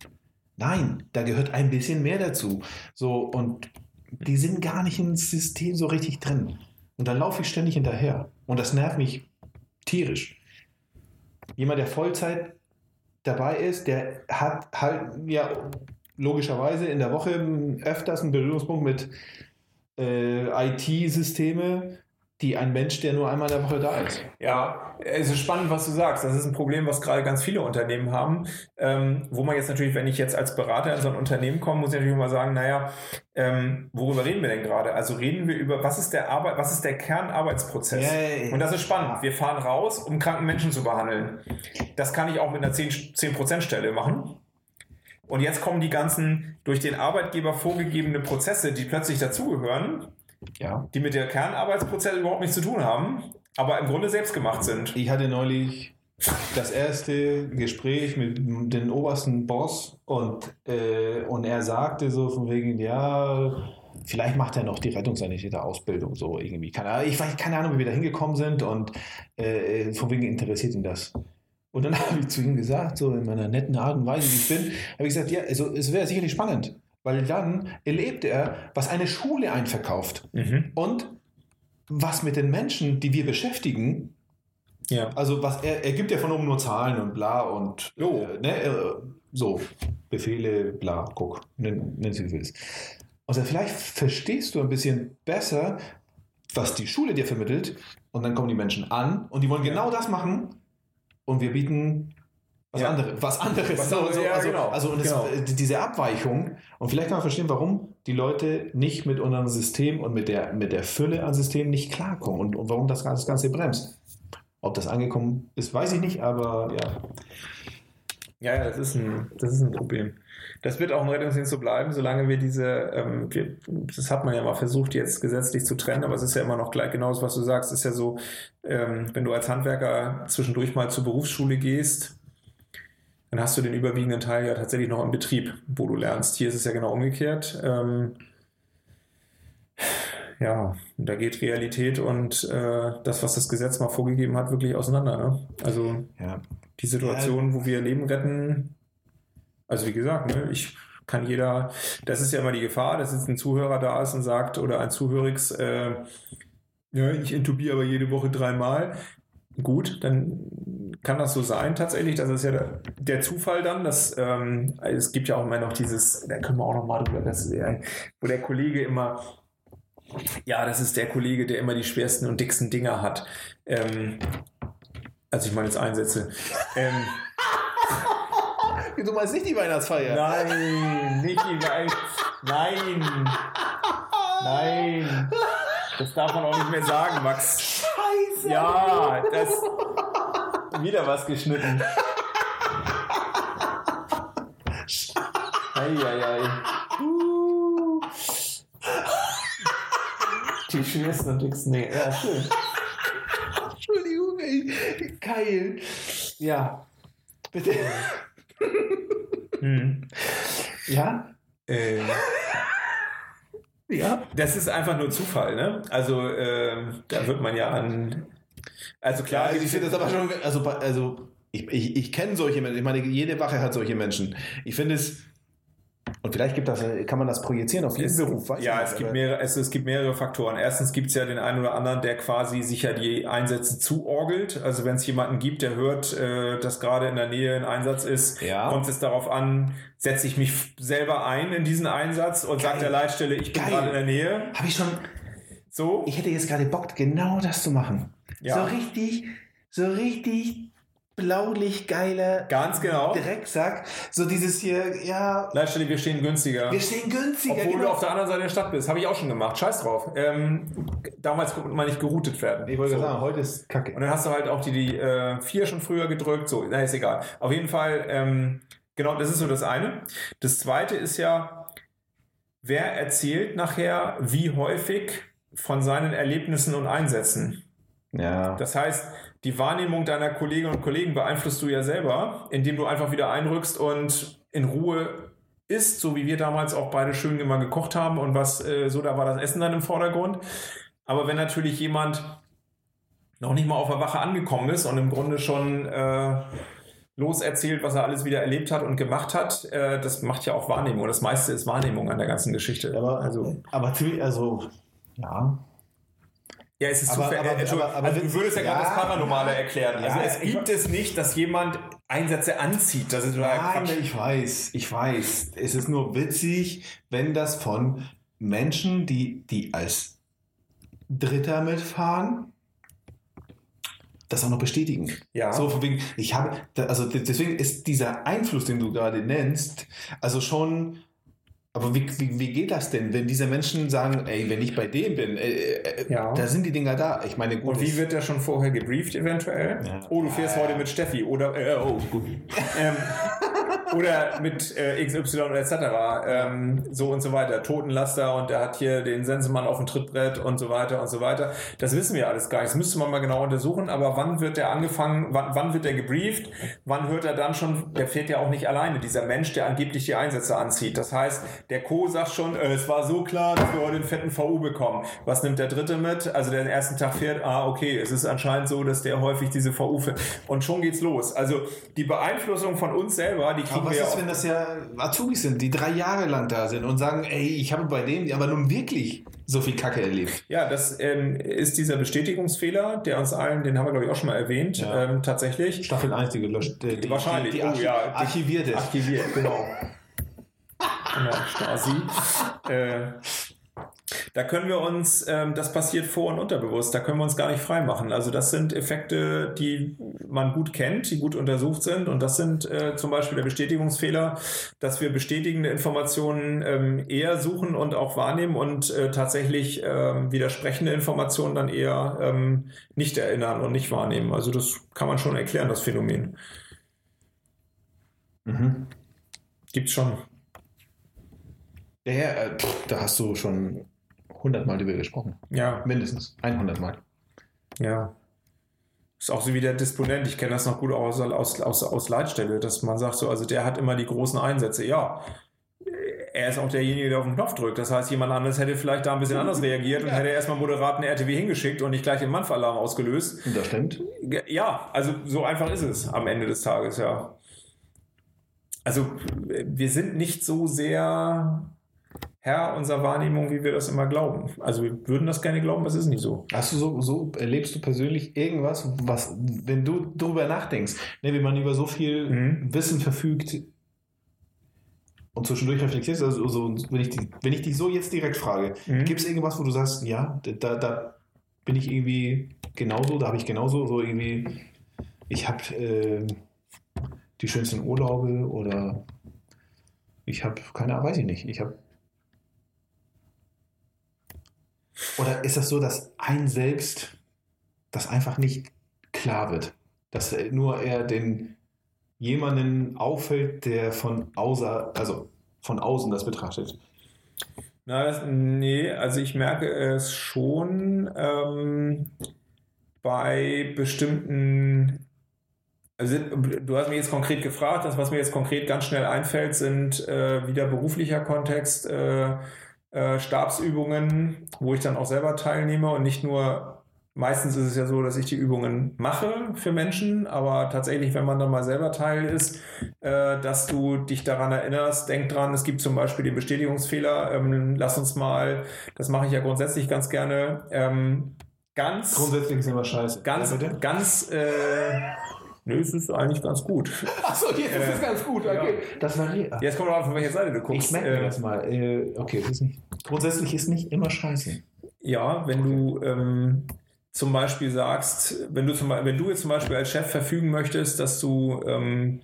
Nein, da gehört ein bisschen mehr dazu. So, und die sind gar nicht ins System so richtig drin. Und dann laufe ich ständig hinterher. Und das nervt mich tierisch. Jemand, der Vollzeit dabei ist, der hat halt, ja, logischerweise in der Woche öfters einen Berührungspunkt mit äh, IT-Systeme, die ein Mensch, der nur einmal in der Woche da ist. Ja, es ist spannend, was du sagst. Das ist ein Problem, was gerade ganz viele Unternehmen haben. Ähm, wo man jetzt natürlich, wenn ich jetzt als Berater in so ein Unternehmen komme, muss ich natürlich mal sagen, naja, ähm, worüber reden wir denn gerade? Also reden wir über, was ist der Arbeit, was ist der Kernarbeitsprozess? Ja, Und das ist spannend. Wir fahren raus, um kranken Menschen zu behandeln. Das kann ich auch mit einer 10%, 10 Stelle machen. Und jetzt kommen die ganzen durch den Arbeitgeber vorgegebene Prozesse, die plötzlich dazugehören, Ja. die mit der Kernarbeitsprozess überhaupt nichts zu tun haben, aber im Grunde selbst gemacht sind. Ich hatte neulich das erste Gespräch mit dem obersten Boss und, äh, und er sagte so von wegen, ja, vielleicht macht er noch die Rettungssanitäter-Ausbildung so irgendwie. Keine, ich weiß keine Ahnung, wie wir da hingekommen sind und äh, von wegen interessiert ihn das. Und dann habe ich zu ihm gesagt, so in meiner netten Art und Weise, wie ich bin, habe ich gesagt, ja, also es wäre sicherlich spannend, weil dann erlebt er, was eine Schule einverkauft Mhm. und was mit den Menschen, die wir beschäftigen, Ja. also was er, er gibt ja von oben nur Zahlen und bla und Jo. äh, ne, äh, so Befehle, bla, guck, nenn, nenn sie wie du willst. Also vielleicht verstehst du ein bisschen besser, was die Schule dir vermittelt und dann kommen die Menschen an und die wollen genau das machen und wir bieten was Ja. anderes, was anderes. Was anderes, so, ja, also, genau. also und das, Genau. äh, diese Abweichung und vielleicht kann man verstehen, warum die Leute nicht mit unserem System und mit der, mit der Fülle an Systemen nicht klarkommen und, und warum das Ganze, das Ganze bremst. Ob das angekommen ist, weiß ich nicht, aber ja. Ja, ja, das ist ein, das ist ein Problem. Das wird auch ein Rettungsdienst so bleiben, solange wir diese, ähm, wir, das hat man ja mal versucht, jetzt gesetzlich zu trennen, aber es ist ja immer noch gleich genau das, was du sagst. Ist ja so, ähm, wenn du als Handwerker zwischendurch mal zur Berufsschule gehst, dann hast du den überwiegenden Teil ja tatsächlich noch im Betrieb, wo du lernst. Hier ist es ja genau umgekehrt. Ähm, ja, da geht Realität und äh, das, was das Gesetz mal vorgegeben hat, wirklich auseinander. Ne? Also ja. die Situation, wo wir Leben retten. Also wie gesagt, ne, ich kann jeder, das ist ja immer die Gefahr, dass jetzt ein Zuhörer da ist und sagt, oder ein Zuhörigs, äh, ja, ich intubiere aber jede Woche dreimal. Gut, dann kann das so sein tatsächlich. Das ist ja der, der Zufall dann. Dass, ähm, es gibt ja auch immer noch dieses, da können wir auch noch mal drüber, das, äh, wo der Kollege immer, ja, das ist der Kollege, der immer die schwersten und dicksten Dinger hat. Ähm, also ich meine jetzt Einsätze. Ähm, Du meinst nicht die Weihnachtsfeier? nein, nicht die Wein. Nein. Nein. Das darf man auch nicht mehr sagen, Max. Scheiße! Ja, das. Wieder was geschnitten. Eieiei. Uh. Die schwersten und dicksten Dinge. Ja, schön. Entschuldigung, ey. Geil. Ja. Bitte. Hm. Ja? Äh, Ja. Das ist einfach nur Zufall, ne? Also, ähm, da wird man ja an. Also Ja, klar, also ich finde das aber schon, also, also ich, ich, ich kenne solche Menschen, ich meine, jede Wache hat solche Menschen. Ich finde es, und vielleicht gibt das, kann man das projizieren auf jeden Es, Beruf. weiß ich ja, es gibt, mehrere, es, es gibt mehrere Faktoren. Erstens gibt es ja den einen oder anderen, der quasi sich ja die Einsätze zuorgelt. Also wenn es jemanden gibt, der hört, äh, dass gerade in der Nähe ein Einsatz ist, Ja. kommt es darauf an, setze ich mich selber ein in diesen Einsatz und sagt der Leitstelle, ich bin Geil. gerade in der Nähe. Habe ich schon, So. ich hätte jetzt gerade Bock, genau das zu machen. Ja. So richtig, so richtig blaulichtgeiler Ganz genau. Drecksack. So dieses hier, ja, Leitstelle, wir stehen günstiger. wir stehen günstiger. Obwohl du genau. auf der anderen Seite der Stadt bist. Habe ich auch schon gemacht. Scheiß drauf. Ähm, damals konnte man nicht geroutet werden. ich wollte So. sagen, heute ist Kacke. Und dann hast du halt auch die, die äh, vier schon früher gedrückt. So, na, ist egal. Auf jeden Fall, ähm, genau, das ist so das eine. Das zweite ist ja, wer erzählt nachher wie häufig von seinen Erlebnissen und Einsätzen? Ja. Das heißt, die Wahrnehmung deiner Kolleginnen und Kollegen beeinflusst du ja selber, indem du einfach wieder einrückst und in Ruhe isst, so wie wir damals auch beide schön immer gekocht haben und was äh, so, da war das Essen dann im Vordergrund. Aber wenn natürlich jemand noch nicht mal auf der Wache angekommen ist und im Grunde schon äh, loserzählt, was er alles wieder erlebt hat und gemacht hat, äh, das macht ja auch Wahrnehmung. Das meiste ist Wahrnehmung an der ganzen Geschichte. Aber, also, aber ziemlich, also, ja. Ja, es ist Aber- zufällig. aber- Entschuldigung, aber- aber also du würdest ja, gerade ja. das Paranormale erklären. Also Ja, es ich- gibt es nicht, dass jemand Einsätze anzieht. Das ist Nein, Quatsch. ich weiß, ich weiß. Es ist nur witzig, wenn das von Menschen, die, die als Dritter mitfahren, das auch noch bestätigen. Ja. So von wegen, ich habe, also de- deswegen ist dieser Einfluss, den du gerade nennst, also schon. Aber wie, wie, wie geht das denn, wenn diese Menschen sagen, ey, wenn ich bei dem bin, äh, äh, Ja. da sind die Dinger da. Ich meine, gut. Und wie wird der schon vorher gebrieft eventuell? Ja. Oh, du fährst Ja, heute mit Steffi oder äh, oh, gut. ähm, oder mit äh, XY etc. Ähm, so und so weiter. Totenlaster und der hat hier den Sensemann auf dem Trittbrett und so weiter und so weiter. Das wissen wir alles gar nicht. Das müsste man mal genau untersuchen. Aber wann wird der angefangen? Wann, wann wird der gebrieft? Wann hört er dann schon? Der fährt ja auch nicht alleine. Dieser Mensch, der angeblich die Einsätze anzieht. Das heißt, der Co sagt schon, äh, es war so klar, dass wir heute den fetten VU bekommen. Was nimmt der Dritte mit? Also der den ersten Tag fährt, ah, okay, es ist anscheinend so, dass der häufig diese VU fährt. Und schon geht's los. Also die Beeinflussung von uns selber, die kriegen Aber was wir ja ist, wenn das ja Azubis sind, die drei Jahre lang da sind und sagen, ey, ich habe bei dem aber nun wirklich so viel Kacke erlebt. Ja, das ähm, ist dieser Bestätigungsfehler, der uns allen, den haben wir glaube ich auch schon mal erwähnt, Ja. ähm, tatsächlich. Staffel 1, die gelöscht. äh, Die, Wahrscheinlich, Die, die oh archi ja, die- archiviert ist. Archiviert, genau. genau, Stasi. Äh, da können wir uns, ähm, das passiert vor- und unterbewusst, da können wir uns gar nicht frei machen. Also das sind Effekte, die man gut kennt, die gut untersucht sind und das sind äh, zum Beispiel der Bestätigungsfehler, dass wir bestätigende Informationen ähm, eher suchen und auch wahrnehmen und äh, tatsächlich ähm, widersprechende Informationen dann eher ähm, nicht erinnern und nicht wahrnehmen. Also das kann man schon erklären, das Phänomen. Mhm. Gibt's schon. Ja, äh, da hast du schon 100 Mal drüber gesprochen. Ja, Mindestens 100 Mal. ja. Ist auch so wie der Disponent. Ich kenne das noch gut aus, aus, aus, aus Leitstelle, dass man sagt so, also der hat immer die großen Einsätze. Ja, er ist auch derjenige, der auf den Knopf drückt. Das heißt, jemand anderes hätte vielleicht da ein bisschen anders reagiert und hätte erstmal moderaten RTW hingeschickt und nicht gleich den Manfalarm ausgelöst. Und das stimmt. Ja, also so einfach ist es am Ende des Tages, ja. Also wir sind nicht so sehr Herr unserer Wahrnehmung, wie wir das immer glauben. Also wir würden das gerne glauben, aber es ist nicht so. Hast du so, so erlebst du persönlich irgendwas, was, wenn du darüber nachdenkst, ne, wie man über so viel Mhm. Wissen verfügt und zwischendurch reflektierst, also so, wenn, ich wenn ich dich so jetzt direkt frage, Mhm. gibt es irgendwas, wo du sagst, ja, da, da bin ich irgendwie genauso, da habe ich genauso so irgendwie, ich habe äh, die schönsten Urlaube oder ich habe, keine Ahnung, weiß ich nicht, ich habe Oder ist das so, dass ein selbst das einfach nicht klar wird? Dass nur er den jemanden auffällt, der von außer, also von außen das betrachtet. Na, das, nee, also ich merke es schon ähm, bei bestimmten. Also du hast mich jetzt konkret gefragt, das, was mir jetzt konkret ganz schnell einfällt, sind äh, wieder beruflicher Kontext, äh, äh, Stabsübungen, wo ich dann auch selber teilnehme und nicht nur. Meistens ist es ja so, dass ich die Übungen mache für Menschen, aber tatsächlich, wenn man dann mal selber Teil ist, äh, dass du dich daran erinnerst, denk dran, es gibt zum Beispiel den Bestätigungsfehler, ähm, lass uns mal, das mache ich ja grundsätzlich ganz gerne, ähm, ganz, Grundsätzlich ist immer scheiße. ganz, Ja, ganz, äh, nö, es ist eigentlich ganz gut. Achso, jetzt ist es Äh, ganz gut. ja. Okay. Das war hier. Jetzt kommt drauf, von welcher Seite du guckst. Ich merke mir Äh, das mal. Äh, okay, das ist nicht. Grundsätzlich ist nicht immer scheiße. Ja, wenn du, ähm, zum Beispiel sagst, wenn du, zum, wenn du jetzt zum Beispiel als Chef verfügen möchtest, dass du ähm,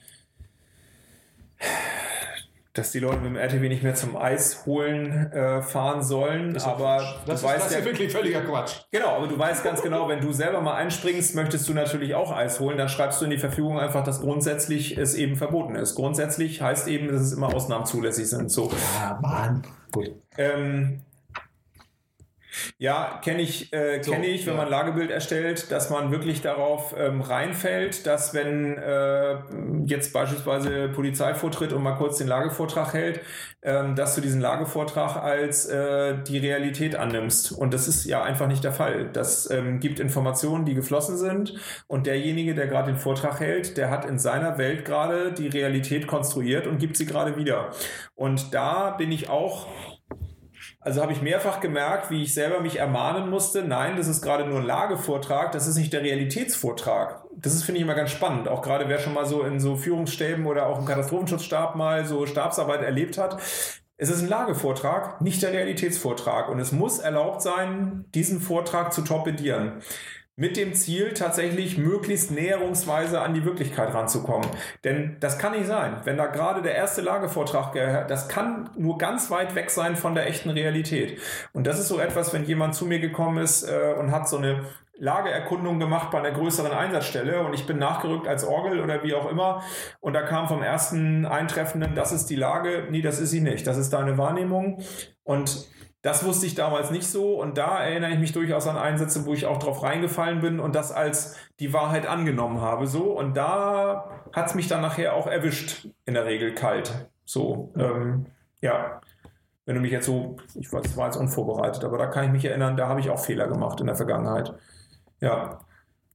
dass die Leute mit dem RTW nicht mehr zum Eis holen äh, fahren sollen, Das ist aber Quatsch. du das, ist, weißt das ist ja, ja wirklich völliger Quatsch. genau, aber du weißt ganz genau, wenn du selber mal einspringst, möchtest du natürlich auch Eis holen, dann schreibst du in die Verfügung einfach, dass grundsätzlich es eben verboten ist. Grundsätzlich heißt eben, dass es immer Ausnahmen zulässig sind. So. Ja, Mann. Gut. Ähm, ja, kenne ich, äh, So, kenne ich, wenn ja. man Lagebild erstellt, dass man wirklich darauf ähm, reinfällt, dass wenn äh, jetzt beispielsweise Polizei vortritt und mal kurz den Lagevortrag hält, ähm, dass du diesen Lagevortrag als äh, die Realität annimmst. Und das ist ja einfach nicht der Fall. Das ähm, gibt Informationen, die geflossen sind und derjenige, der gerade den Vortrag hält, der hat in seiner Welt gerade die Realität konstruiert und gibt sie gerade wieder. Und da bin ich auch also habe ich mehrfach gemerkt, wie ich selber mich ermahnen musste, nein, das ist gerade nur ein Lagevortrag, das ist nicht der Realitätsvortrag. Das ist, finde ich, immer ganz spannend. Auch gerade wer schon mal so in so Führungsstäben oder auch im Katastrophenschutzstab mal so Stabsarbeit erlebt hat. Es ist ein Lagevortrag, nicht der Realitätsvortrag. Und es muss erlaubt sein, diesen Vortrag zu torpedieren. Mit dem Ziel, tatsächlich möglichst näherungsweise an die Wirklichkeit ranzukommen. Denn das kann nicht sein. Wenn da gerade der erste Lagevortrag, ge- das kann nur ganz weit weg sein von der echten Realität. Und das ist so etwas, wenn jemand zu mir gekommen ist äh, und hat so eine Lageerkundung gemacht bei einer größeren Einsatzstelle und ich bin nachgerückt als Orgel oder wie auch immer und da kam vom ersten Eintreffenden, das ist die Lage, nee, das ist sie nicht, das ist deine Wahrnehmung und das wusste ich damals nicht so und da erinnere ich mich durchaus an Einsätze, wo ich auch drauf reingefallen bin und das als die Wahrheit angenommen habe. So und da hat es mich dann nachher auch erwischt, in der Regel kalt. So, ähm, ja. Wenn du mich jetzt so, ich weiß, war jetzt unvorbereitet, aber da kann ich mich erinnern, da habe ich auch Fehler gemacht in der Vergangenheit. Ja,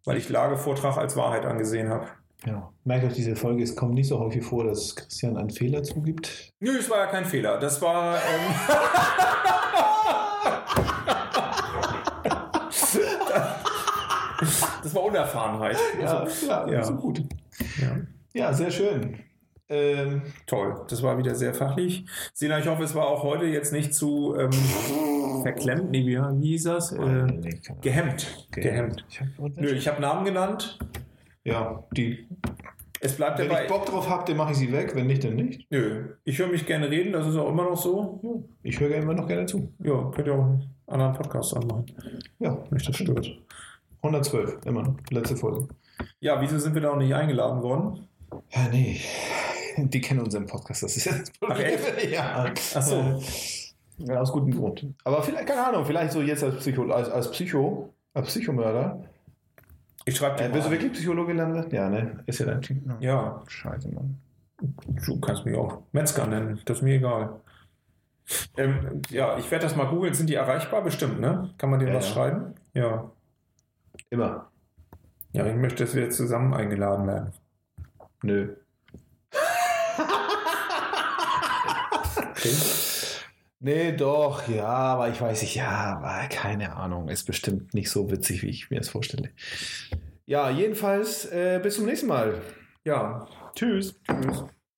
weil ich Lagevortrag als Wahrheit angesehen habe. Genau. Merkt euch diese Folge, es kommt nicht so häufig vor, dass Christian einen Fehler zugibt. Nö, es war ja kein Fehler. Das war. Ähm, das war Unerfahrenheit. Also, ja, ja. so gut. ja. Ja, sehr schön. Ähm, Toll, das war wieder sehr fachlich. Sina, ich hoffe, es war auch heute jetzt nicht zu ähm, verklemmt. Nee, wie, wie hieß das? Äh, gehemmt. Gehemmt. Ich hab, Nö, ich habe Namen genannt. Ja, die, Es bleibt wenn dabei. ich Bock drauf habe, dann mache ich sie weg. Wenn nicht, dann nicht. Nö, ich höre mich gerne reden, das ist auch immer noch so. Ich höre immer noch gerne zu. Ja, könnt ihr auch einen anderen Podcast anmachen, Ja, euch das stört. 112, immer noch. Letzte Folge. Ja, wieso sind wir da noch nicht eingeladen worden? Ja, nee. Die kennen unseren Podcast, das ist ja das Problem. Ach? Ja. Ach so. Ja, aus gutem Grund. Aber vielleicht, keine Ahnung, vielleicht so jetzt als Psycho, als, als Psycho, als Psychomörder. Ich schreibe dir Äh, bist du wirklich Psychologe gelandet? Ja, ne? Ist ja dein Team. Ja, Scheiße, Mann. du kannst mich auch Metzger nennen, das ist mir egal. Ähm, ja, ich werde das mal googeln. Sind die erreichbar? Bestimmt, ne? Kann man denen Ja, was ja. schreiben? Ja. Immer. Ja, ich möchte, dass wir zusammen eingeladen werden. Nö. Okay. Nee, doch, ja, aber ich weiß nicht, ja, aber keine Ahnung. Ist bestimmt nicht so witzig, wie ich mir das vorstelle. Ja, jedenfalls, äh, bis zum nächsten Mal. Ja, Tschüss. tschüss.